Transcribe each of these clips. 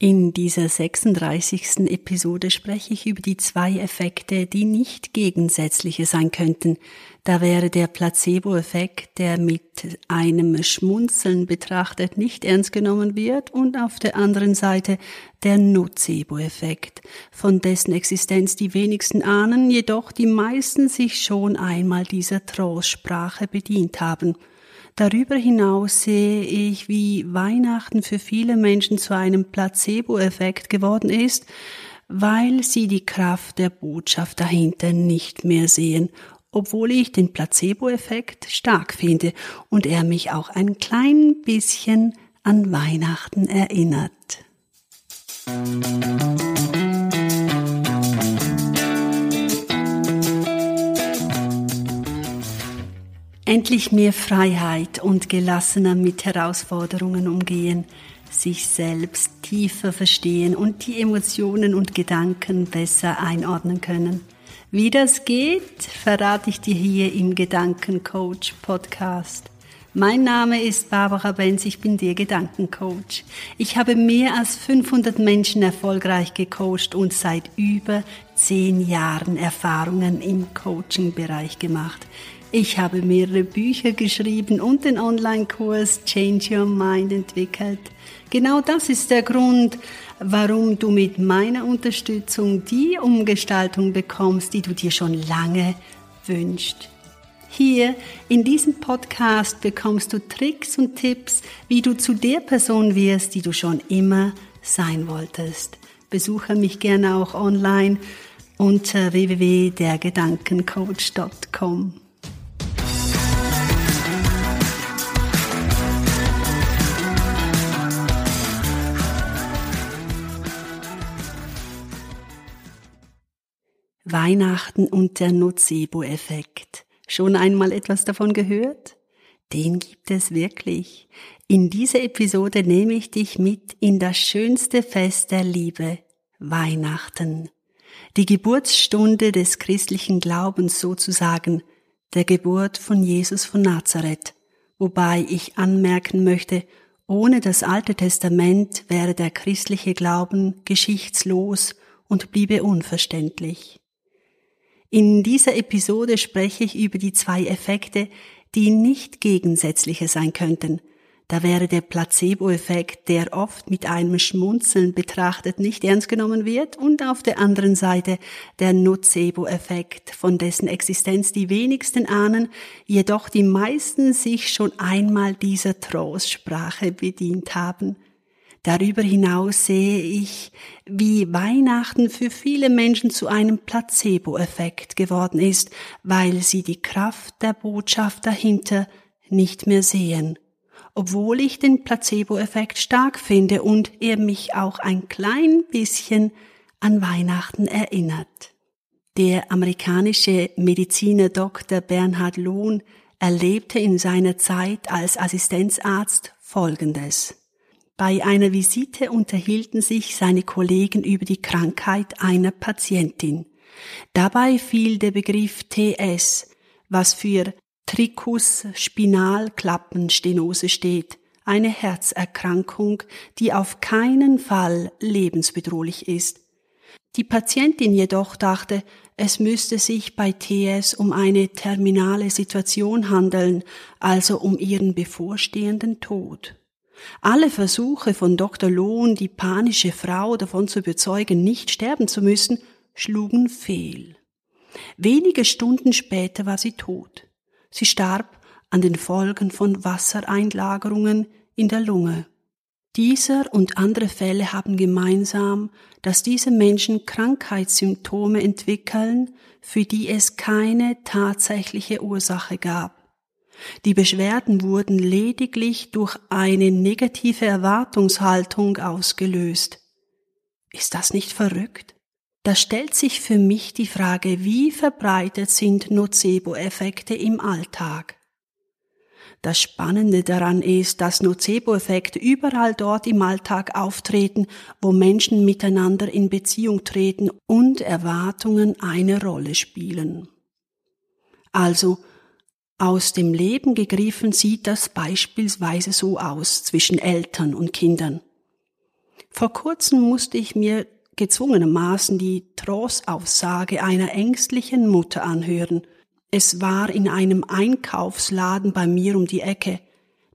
In dieser 36. Episode spreche ich über die zwei Effekte, die nicht gegensätzliche sein könnten. Da wäre der Placebo-Effekt, der mit einem Schmunzeln betrachtet nicht ernst genommen wird, und auf der anderen Seite der Nocebo-Effekt, von dessen Existenz die wenigsten ahnen, jedoch die meisten sich schon einmal dieser Trostsprache bedient haben. Darüber hinaus sehe ich, wie Weihnachten für viele Menschen zu einem Placebo-Effekt geworden ist, weil sie die Kraft der Botschaft dahinter nicht mehr sehen, obwohl ich den Placebo-Effekt stark finde und er mich auch ein klein bisschen an Weihnachten erinnert. Musik Endlich mehr Freiheit und gelassener mit Herausforderungen umgehen, sich selbst tiefer verstehen und die Emotionen und Gedanken besser einordnen können. Wie das geht, verrate ich dir hier im Gedankencoach Podcast. Mein Name ist Barbara Benz, ich bin der Gedankencoach. Ich habe mehr als 500 Menschen erfolgreich gecoacht und seit über zehn Jahren Erfahrungen im Coaching-Bereich gemacht. Ich habe mehrere Bücher geschrieben und den Online-Kurs Change Your Mind entwickelt. Genau das ist der Grund, warum du mit meiner Unterstützung die Umgestaltung bekommst, die du dir schon lange wünschst. Hier in diesem Podcast bekommst du Tricks und Tipps, wie du zu der Person wirst, die du schon immer sein wolltest. Besuche mich gerne auch online unter www.dergedankencoach.com. Weihnachten und der Nocebo-Effekt. Schon einmal etwas davon gehört? Den gibt es wirklich. In dieser Episode nehme ich dich mit in das schönste Fest der Liebe, Weihnachten. Die Geburtsstunde des christlichen Glaubens sozusagen, der Geburt von Jesus von Nazareth. Wobei ich anmerken möchte, ohne das Alte Testament wäre der christliche Glauben geschichtslos und bliebe unverständlich. In dieser Episode spreche ich über die zwei Effekte, die nicht gegensätzliche sein könnten. Da wäre der Placebo-Effekt, der oft mit einem Schmunzeln betrachtet nicht ernst genommen wird, und auf der anderen Seite der Nocebo-Effekt, von dessen Existenz die wenigsten ahnen, jedoch die meisten sich schon einmal dieser Trostsprache bedient haben. Darüber hinaus sehe ich, wie Weihnachten für viele Menschen zu einem Placebo-Effekt geworden ist, weil sie die Kraft der Botschaft dahinter nicht mehr sehen. Obwohl ich den Placebo-Effekt stark finde und er mich auch ein klein bisschen an Weihnachten erinnert. Der amerikanische Mediziner Dr. Bernhard Lohn erlebte in seiner Zeit als Assistenzarzt Folgendes. Bei einer Visite unterhielten sich seine Kollegen über die Krankheit einer Patientin. Dabei fiel der Begriff TS, was für Tricus-Spinalklappenstenose steht, eine Herzerkrankung, die auf keinen Fall lebensbedrohlich ist. Die Patientin jedoch dachte, es müsste sich bei TS um eine terminale Situation handeln, also um ihren bevorstehenden Tod. Alle Versuche von Dr. Lohn, die panische Frau davon zu überzeugen, nicht sterben zu müssen, schlugen fehl. Wenige Stunden später war sie tot. Sie starb an den Folgen von Wassereinlagerungen in der Lunge. Dieser und andere Fälle haben gemeinsam, dass diese Menschen Krankheitssymptome entwickeln, für die es keine tatsächliche Ursache gab. Die Beschwerden wurden lediglich durch eine negative Erwartungshaltung ausgelöst. Ist das nicht verrückt? Da stellt sich für mich die Frage, wie verbreitet sind Nocebo-Effekte im Alltag? Das Spannende daran ist, dass Nocebo-Effekte überall dort im Alltag auftreten, wo Menschen miteinander in Beziehung treten und Erwartungen eine Rolle spielen. Also aus dem Leben gegriffen sieht das beispielsweise so aus zwischen Eltern und Kindern. Vor kurzem musste ich mir gezwungenermaßen die Trostaussage einer ängstlichen Mutter anhören. Es war in einem Einkaufsladen bei mir um die Ecke.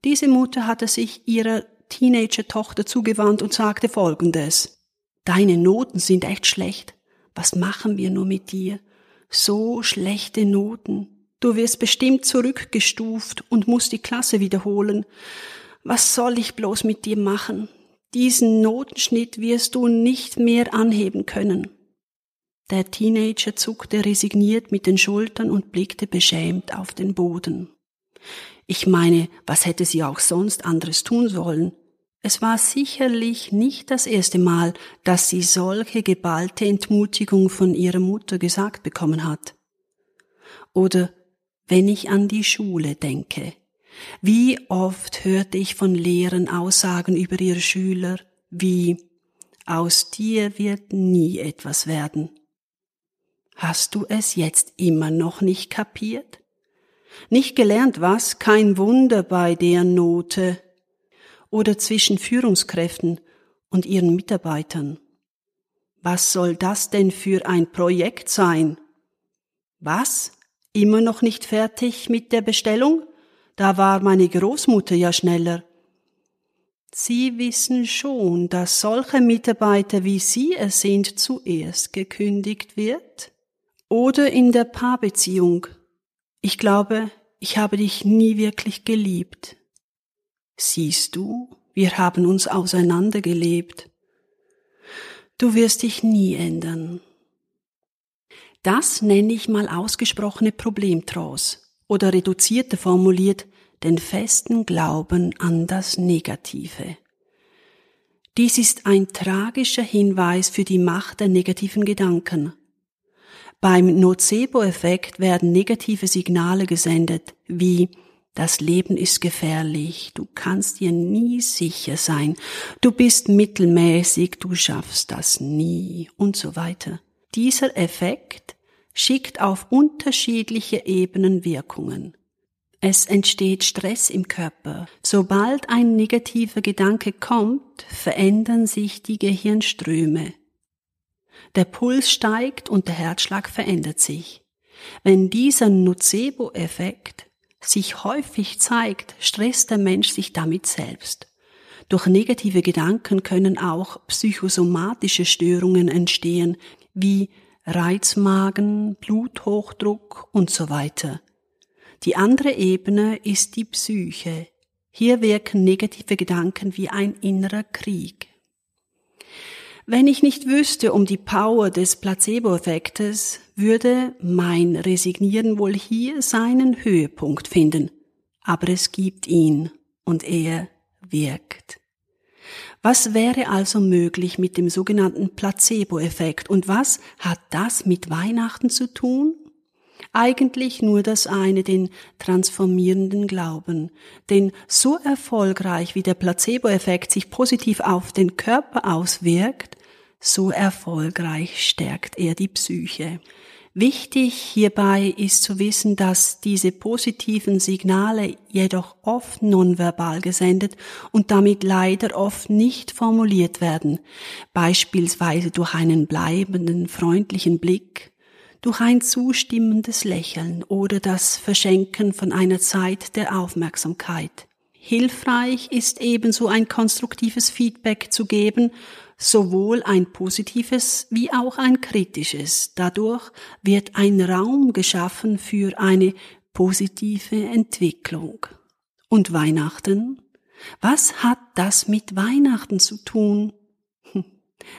Diese Mutter hatte sich ihrer Teenager-Tochter zugewandt und sagte Folgendes. Deine Noten sind echt schlecht. Was machen wir nur mit dir? So schlechte Noten. Du wirst bestimmt zurückgestuft und musst die Klasse wiederholen. Was soll ich bloß mit dir machen? Diesen Notenschnitt wirst du nicht mehr anheben können. Der Teenager zuckte resigniert mit den Schultern und blickte beschämt auf den Boden. Ich meine, was hätte sie auch sonst anderes tun sollen? Es war sicherlich nicht das erste Mal, dass sie solche geballte Entmutigung von ihrer Mutter gesagt bekommen hat. Oder wenn ich an die Schule denke. Wie oft hörte ich von Lehrern Aussagen über ihre Schüler wie aus dir wird nie etwas werden. Hast du es jetzt immer noch nicht kapiert? Nicht gelernt was? Kein Wunder bei der Note oder zwischen Führungskräften und ihren Mitarbeitern. Was soll das denn für ein Projekt sein? Was? Immer noch nicht fertig mit der Bestellung? Da war meine Großmutter ja schneller. Sie wissen schon, dass solche Mitarbeiter wie Sie es sind zuerst gekündigt wird? Oder in der Paarbeziehung. Ich glaube, ich habe dich nie wirklich geliebt. Siehst du, wir haben uns auseinandergelebt. Du wirst dich nie ändern. Das nenne ich mal ausgesprochene Problemtraus oder reduzierter formuliert den festen Glauben an das Negative. Dies ist ein tragischer Hinweis für die Macht der negativen Gedanken. Beim Nocebo-Effekt werden negative Signale gesendet, wie das Leben ist gefährlich, du kannst dir nie sicher sein, du bist mittelmäßig, du schaffst das nie und so weiter. Dieser Effekt schickt auf unterschiedliche Ebenen Wirkungen. Es entsteht Stress im Körper. Sobald ein negativer Gedanke kommt, verändern sich die Gehirnströme. Der Puls steigt und der Herzschlag verändert sich. Wenn dieser Nocebo-Effekt sich häufig zeigt, stresst der Mensch sich damit selbst. Durch negative Gedanken können auch psychosomatische Störungen entstehen, wie Reizmagen, Bluthochdruck und so weiter. Die andere Ebene ist die Psyche. Hier wirken negative Gedanken wie ein innerer Krieg. Wenn ich nicht wüsste um die Power des Placebo-Effektes, würde mein Resignieren wohl hier seinen Höhepunkt finden. Aber es gibt ihn und er wirkt. Was wäre also möglich mit dem sogenannten Placebo-Effekt und was hat das mit Weihnachten zu tun? Eigentlich nur das eine, den transformierenden Glauben. Denn so erfolgreich wie der Placebo-Effekt sich positiv auf den Körper auswirkt, so erfolgreich stärkt er die Psyche. Wichtig hierbei ist zu wissen, dass diese positiven Signale jedoch oft nonverbal gesendet und damit leider oft nicht formuliert werden, beispielsweise durch einen bleibenden, freundlichen Blick, durch ein zustimmendes Lächeln oder das Verschenken von einer Zeit der Aufmerksamkeit. Hilfreich ist ebenso ein konstruktives Feedback zu geben, sowohl ein positives wie auch ein kritisches. Dadurch wird ein Raum geschaffen für eine positive Entwicklung. Und Weihnachten? Was hat das mit Weihnachten zu tun?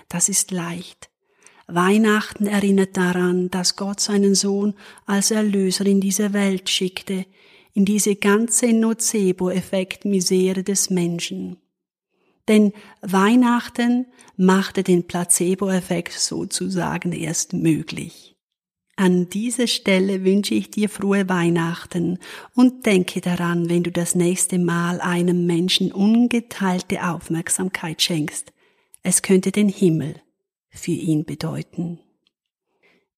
Das ist leicht. Weihnachten erinnert daran, dass Gott seinen Sohn als Erlöser in diese Welt schickte, in diese ganze Nocebo-Effekt-Misere des Menschen. Denn Weihnachten machte den Placebo-Effekt sozusagen erst möglich. An dieser Stelle wünsche ich dir frohe Weihnachten und denke daran, wenn du das nächste Mal einem Menschen ungeteilte Aufmerksamkeit schenkst. Es könnte den Himmel für ihn bedeuten.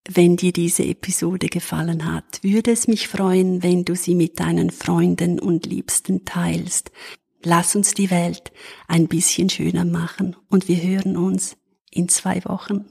Wenn dir diese Episode gefallen hat, würde es mich freuen, wenn du sie mit deinen Freunden und Liebsten teilst. Lass uns die Welt ein bisschen schöner machen und wir hören uns in zwei Wochen.